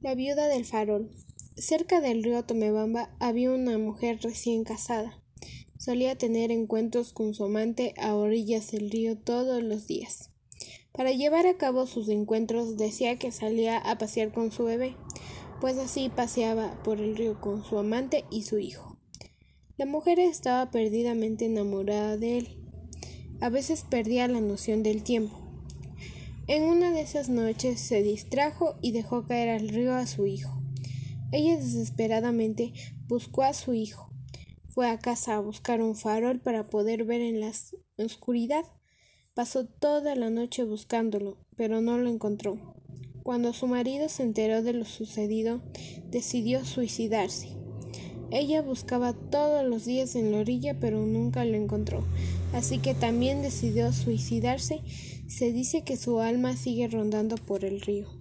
La viuda del farol. Cerca del río Tomebamba había una mujer recién casada. Solía tener encuentros con su amante a orillas del río todos los días. Para llevar a cabo sus encuentros decía que salía a pasear con su bebé, pues así paseaba por el río con su amante y su hijo. La mujer estaba perdidamente enamorada de él. A veces perdía la noción del tiempo. En una de esas noches se distrajo y dejó caer al río a su hijo. Ella desesperadamente buscó a su hijo. Fue a casa a buscar un farol para poder ver en la oscuridad. Pasó toda la noche buscándolo, pero no lo encontró. Cuando su marido se enteró de lo sucedido, decidió suicidarse. Ella buscaba todos los días en la orilla, pero nunca lo encontró, así que también decidió suicidarse. Se dice que su alma sigue rondando por el río.